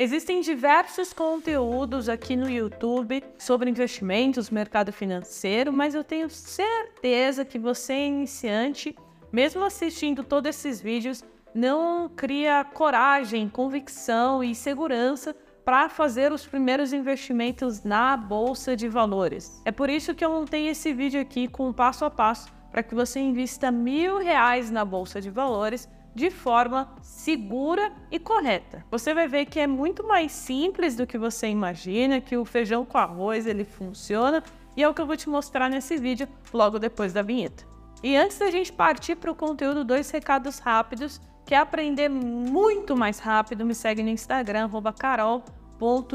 Existem diversos conteúdos aqui no YouTube sobre investimentos, mercado financeiro, mas eu tenho certeza que você é iniciante, mesmo assistindo todos esses vídeos, não cria coragem, convicção e segurança para fazer os primeiros investimentos na bolsa de valores. É por isso que eu montei esse vídeo aqui com passo a passo para que você invista mil reais na bolsa de valores de forma segura e correta. Você vai ver que é muito mais simples do que você imagina, que o feijão com arroz ele funciona e é o que eu vou te mostrar nesse vídeo logo depois da vinheta. E antes da gente partir para o conteúdo, dois recados rápidos. Quer aprender muito mais rápido? Me segue no Instagram, carol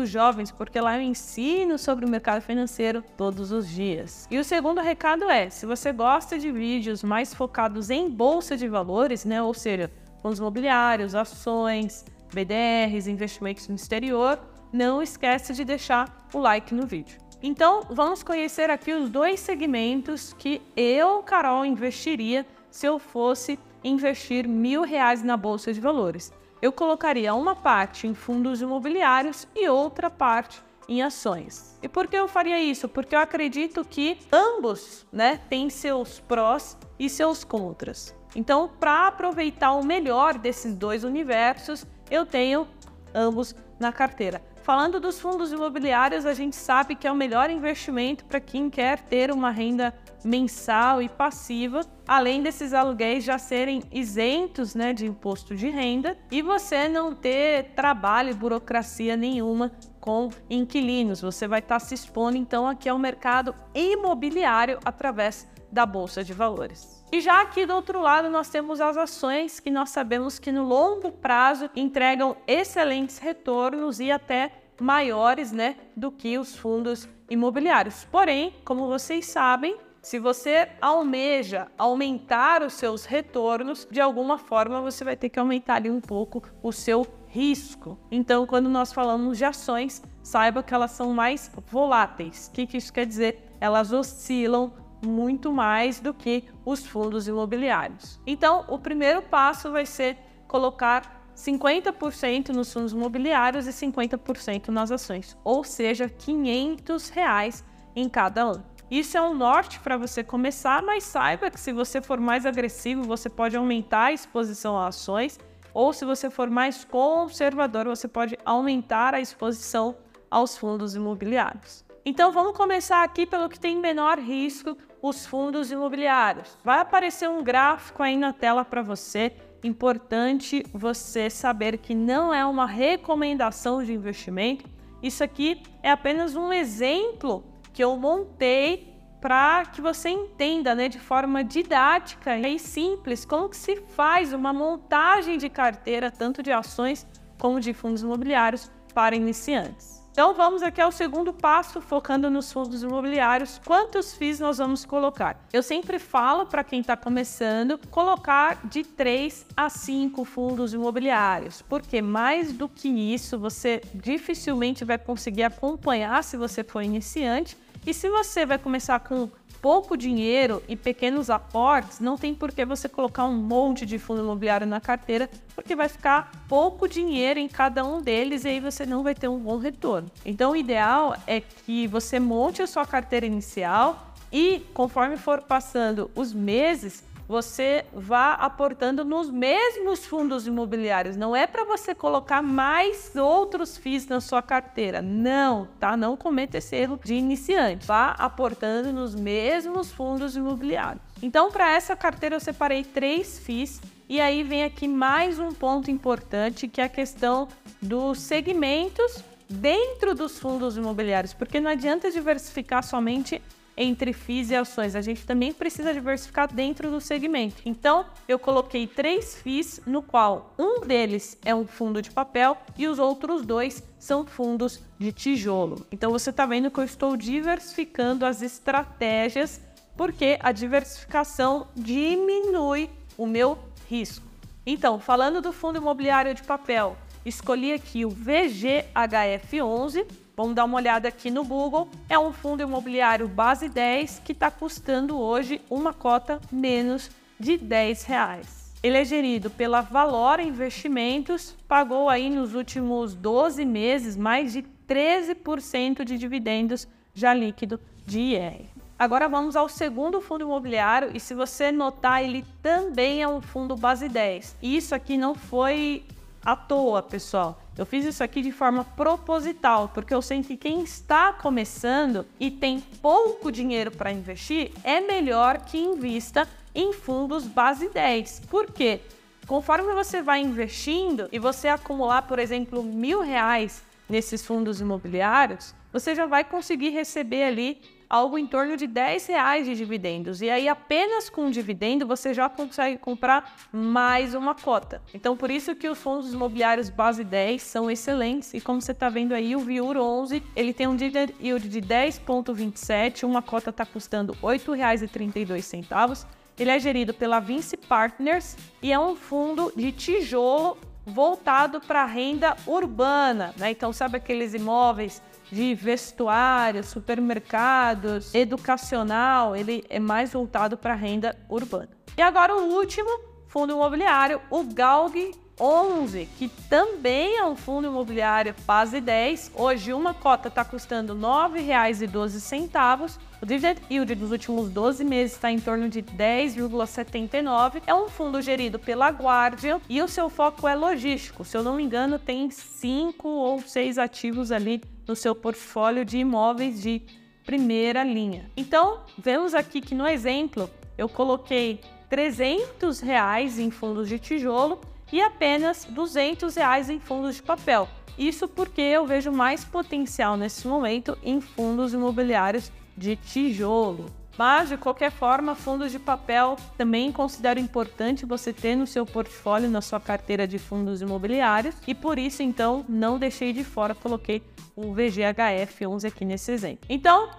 jovens, porque lá eu ensino sobre o mercado financeiro todos os dias. E o segundo recado é, se você gosta de vídeos mais focados em bolsa de valores, né, ou seja, fundos imobiliários, ações, BDRs, investimentos no exterior, não esquece de deixar o like no vídeo. Então, vamos conhecer aqui os dois segmentos que eu, Carol, investiria se eu fosse investir mil reais na bolsa de valores eu colocaria uma parte em fundos imobiliários e outra parte em ações. E por que eu faria isso? Porque eu acredito que ambos, né, têm seus prós e seus contras. Então, para aproveitar o melhor desses dois universos, eu tenho ambos na carteira. Falando dos fundos imobiliários, a gente sabe que é o melhor investimento para quem quer ter uma renda mensal e passiva, além desses aluguéis já serem isentos né, de imposto de renda e você não ter trabalho e burocracia nenhuma com inquilinos. Você vai estar se expondo então aqui ao mercado imobiliário através da Bolsa de Valores. E já aqui do outro lado nós temos as ações que nós sabemos que no longo prazo entregam excelentes retornos e até maiores né, do que os fundos imobiliários. Porém, como vocês sabem, se você almeja aumentar os seus retornos, de alguma forma você vai ter que aumentar ali um pouco o seu risco. Então, quando nós falamos de ações, saiba que elas são mais voláteis. O que, que isso quer dizer? Elas oscilam muito mais do que os fundos imobiliários. Então, o primeiro passo vai ser colocar 50% nos fundos imobiliários e 50% nas ações, ou seja, 500 reais em cada um. Isso é um norte para você começar, mas saiba que se você for mais agressivo, você pode aumentar a exposição a ações, ou se você for mais conservador, você pode aumentar a exposição aos fundos imobiliários. Então vamos começar aqui pelo que tem menor risco, os fundos imobiliários. Vai aparecer um gráfico aí na tela para você. Importante você saber que não é uma recomendação de investimento. Isso aqui é apenas um exemplo que eu montei para que você entenda, né, de forma didática e simples, como que se faz uma montagem de carteira tanto de ações como de fundos imobiliários para iniciantes. Então vamos aqui ao segundo passo, focando nos fundos imobiliários. Quantos FIIs nós vamos colocar? Eu sempre falo para quem está começando, colocar de 3 a 5 fundos imobiliários, porque mais do que isso você dificilmente vai conseguir acompanhar se você for iniciante e se você vai começar com pouco dinheiro e pequenos aportes, não tem por que você colocar um monte de fundo imobiliário na carteira, porque vai ficar pouco dinheiro em cada um deles e aí você não vai ter um bom retorno. Então, o ideal é que você monte a sua carteira inicial e, conforme for passando os meses, você vá aportando nos mesmos fundos imobiliários. Não é para você colocar mais outros FIIs na sua carteira. Não, tá? Não cometa esse erro de iniciante. Vá aportando nos mesmos fundos imobiliários. Então, para essa carteira eu separei três FIIs e aí vem aqui mais um ponto importante que é a questão dos segmentos dentro dos fundos imobiliários, porque não adianta diversificar somente entre FIIs e ações. A gente também precisa diversificar dentro do segmento. Então, eu coloquei três FIIs, no qual um deles é um fundo de papel e os outros dois são fundos de tijolo. Então, você está vendo que eu estou diversificando as estratégias, porque a diversificação diminui o meu risco. Então, falando do fundo imobiliário de papel, escolhi aqui o VGHF11 Vamos dar uma olhada aqui no Google. É um fundo imobiliário base 10 que está custando hoje uma cota menos de 10 reais. Ele é gerido pela Valor Investimentos, pagou aí nos últimos 12 meses mais de 13% de dividendos já líquido de IR. Agora vamos ao segundo fundo imobiliário e se você notar, ele também é um fundo base 10. E isso aqui não foi à toa, pessoal. Eu fiz isso aqui de forma proposital, porque eu sei que quem está começando e tem pouco dinheiro para investir, é melhor que invista em fundos base 10. Por quê? Conforme você vai investindo e você acumular, por exemplo, mil reais nesses fundos imobiliários, você já vai conseguir receber ali algo em torno de 10 reais de dividendos. E aí, apenas com dividendo, você já consegue comprar mais uma cota. Então, por isso que os fundos imobiliários base 10 são excelentes. E como você está vendo aí, o Viur 11, ele tem um dividend yield de 10,27, uma cota está custando R$ 8,32. Ele é gerido pela Vinci Partners e é um fundo de tijolo voltado para a renda urbana, né? Então, sabe aqueles imóveis de vestuário, supermercados, educacional, ele é mais voltado para a renda urbana. E agora o último fundo imobiliário, o Galg 11, que também é um fundo imobiliário base 10. Hoje uma cota está custando R$ 9,12. O dividend yield dos últimos 12 meses está em torno de 10,79. É um fundo gerido pela Guardian e o seu foco é logístico. Se eu não me engano, tem cinco ou seis ativos ali no seu portfólio de imóveis de primeira linha. Então, vemos aqui que no exemplo eu coloquei 300 reais em fundos de tijolo e apenas 200 reais em fundos de papel. Isso porque eu vejo mais potencial nesse momento em fundos imobiliários de tijolo. Mas, de qualquer forma, fundos de papel também considero importante você ter no seu portfólio, na sua carteira de fundos imobiliários, e por isso, então, não deixei de fora, coloquei o VGHF11 aqui nesse exemplo. Então,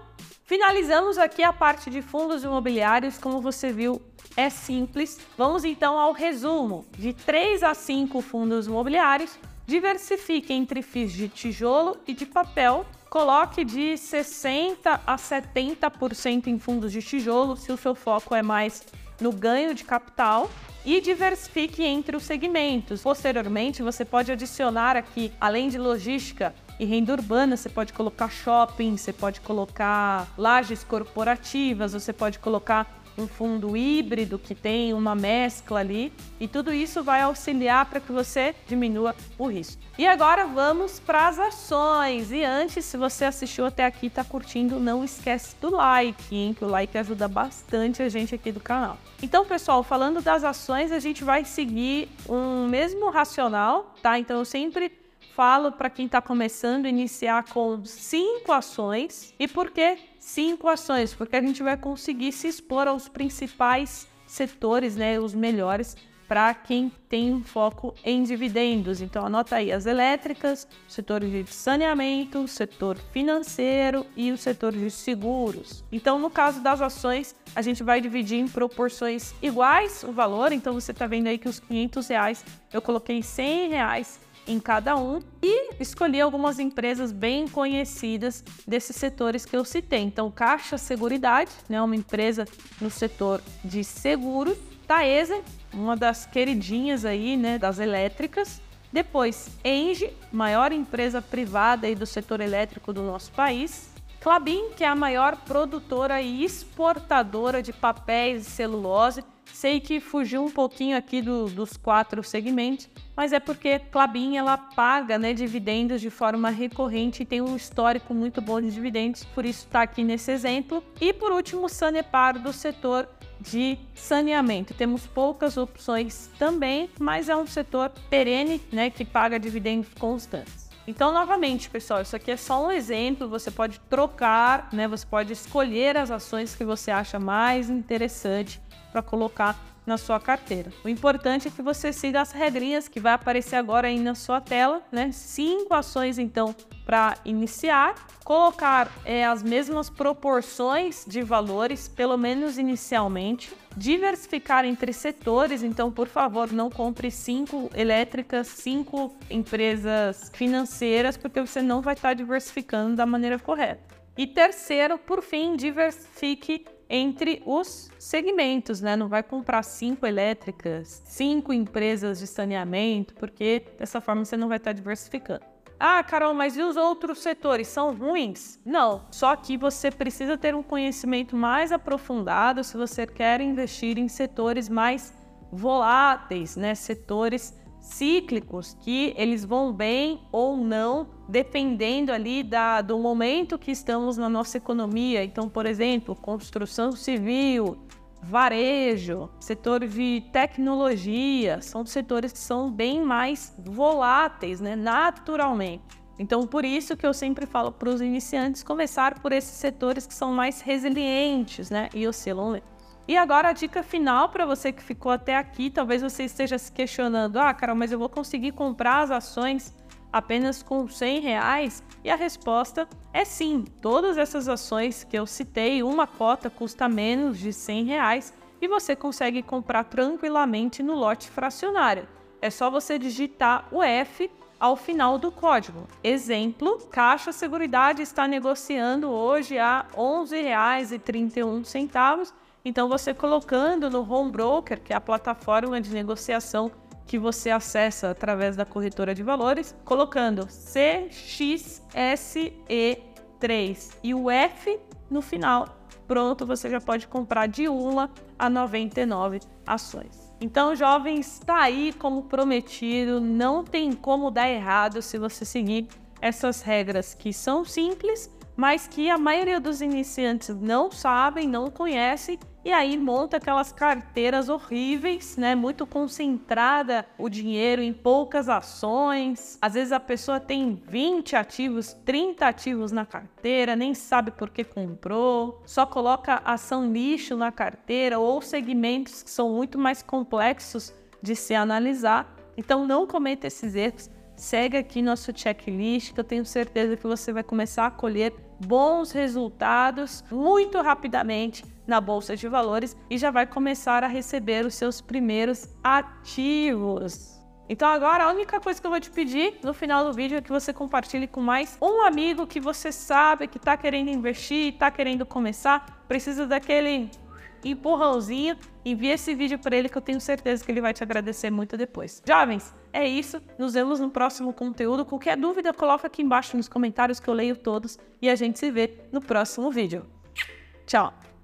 finalizamos aqui a parte de fundos imobiliários, como você viu, é simples. Vamos então ao resumo. De 3 a 5 fundos imobiliários, diversifique entre FIIs de tijolo e de papel. Coloque de 60 a 70% em fundos de tijolo, se o seu foco é mais no ganho de capital e diversifique entre os segmentos. Posteriormente, você pode adicionar aqui, além de logística e renda urbana, você pode colocar shopping, você pode colocar lajes corporativas, você pode colocar um fundo híbrido que tem uma mescla ali e tudo isso vai auxiliar para que você diminua o risco. E agora vamos para as ações. E antes, se você assistiu até aqui e está curtindo, não esquece do like, hein, que o like ajuda bastante a gente aqui do canal. Então, pessoal, falando das ações, a gente vai seguir um mesmo racional, tá? Então, eu sempre falo para quem está começando iniciar com cinco ações. E por que cinco ações? Porque a gente vai conseguir se expor aos principais setores, né, os melhores para quem tem um foco em dividendos. Então anota aí as elétricas, o setor de saneamento, o setor financeiro e o setor de seguros. Então no caso das ações, a gente vai dividir em proporções iguais o valor. Então você está vendo aí que os 500 reais eu coloquei 100 reais em cada um e escolhi algumas empresas bem conhecidas desses setores que eu citei. Então, Caixa Seguridade, né, uma empresa no setor de seguros, Taesa, uma das queridinhas aí, né, das elétricas. Depois, Engie, maior empresa privada aí do setor elétrico do nosso país. Clabin, que é a maior produtora e exportadora de papéis e celulose. Sei que fugiu um pouquinho aqui do, dos quatro segmentos, mas é porque Clabin ela paga né, dividendos de forma recorrente e tem um histórico muito bom de dividendos, por isso está aqui nesse exemplo. E por último, Sanepar do setor de saneamento. Temos poucas opções também, mas é um setor perene, né, que paga dividendos constantes. Então, novamente, pessoal, isso aqui é só um exemplo. Você pode trocar, né? Você pode escolher as ações que você acha mais interessante para colocar na sua carteira. O importante é que você siga as regrinhas que vai aparecer agora aí na sua tela, né? Cinco ações então para iniciar, colocar é, as mesmas proporções de valores, pelo menos inicialmente, diversificar entre setores. Então, por favor, não compre cinco elétricas, cinco empresas financeiras, porque você não vai estar diversificando da maneira correta. E terceiro, por fim, diversifique entre os segmentos, né? Não vai comprar cinco elétricas, cinco empresas de saneamento, porque dessa forma você não vai estar diversificando. Ah, Carol, mas e os outros setores são ruins? Não, só que você precisa ter um conhecimento mais aprofundado se você quer investir em setores mais voláteis, né? Setores cíclicos que eles vão bem ou não, dependendo ali da, do momento que estamos na nossa economia. Então, por exemplo, construção civil, varejo, setor de tecnologia, são setores que são bem mais voláteis, né, naturalmente. Então, por isso que eu sempre falo para os iniciantes começar por esses setores que são mais resilientes, né, e oscilam. E agora a dica final para você que ficou até aqui, talvez você esteja se questionando, ah, Carol, mas eu vou conseguir comprar as ações apenas com 100 reais? E a resposta é sim. Todas essas ações que eu citei, uma cota custa menos de 100 reais e você consegue comprar tranquilamente no lote fracionário. É só você digitar o F ao final do código. Exemplo, Caixa Seguridade está negociando hoje a R$ 11,31 então, você colocando no Home Broker, que é a plataforma de negociação que você acessa através da corretora de valores, colocando CXSE3 e o F no final, pronto, você já pode comprar de uma a 99 ações. Então, jovens, está aí como prometido, não tem como dar errado se você seguir essas regras que são simples, mas que a maioria dos iniciantes não sabem, não conhecem e aí monta aquelas carteiras horríveis, né? Muito concentrada o dinheiro em poucas ações. Às vezes a pessoa tem 20 ativos, 30 ativos na carteira, nem sabe por que comprou, só coloca ação lixo na carteira ou segmentos que são muito mais complexos de se analisar. Então não cometa esses erros. Segue aqui nosso checklist, que eu tenho certeza que você vai começar a colher bons resultados muito rapidamente na bolsa de valores e já vai começar a receber os seus primeiros ativos. Então agora a única coisa que eu vou te pedir no final do vídeo é que você compartilhe com mais um amigo que você sabe que está querendo investir, está querendo começar, precisa daquele empurrãozinho, envie esse vídeo para ele que eu tenho certeza que ele vai te agradecer muito depois. Jovens, é isso. Nos vemos no próximo conteúdo. Qualquer dúvida, coloca aqui embaixo nos comentários que eu leio todos e a gente se vê no próximo vídeo. Tchau!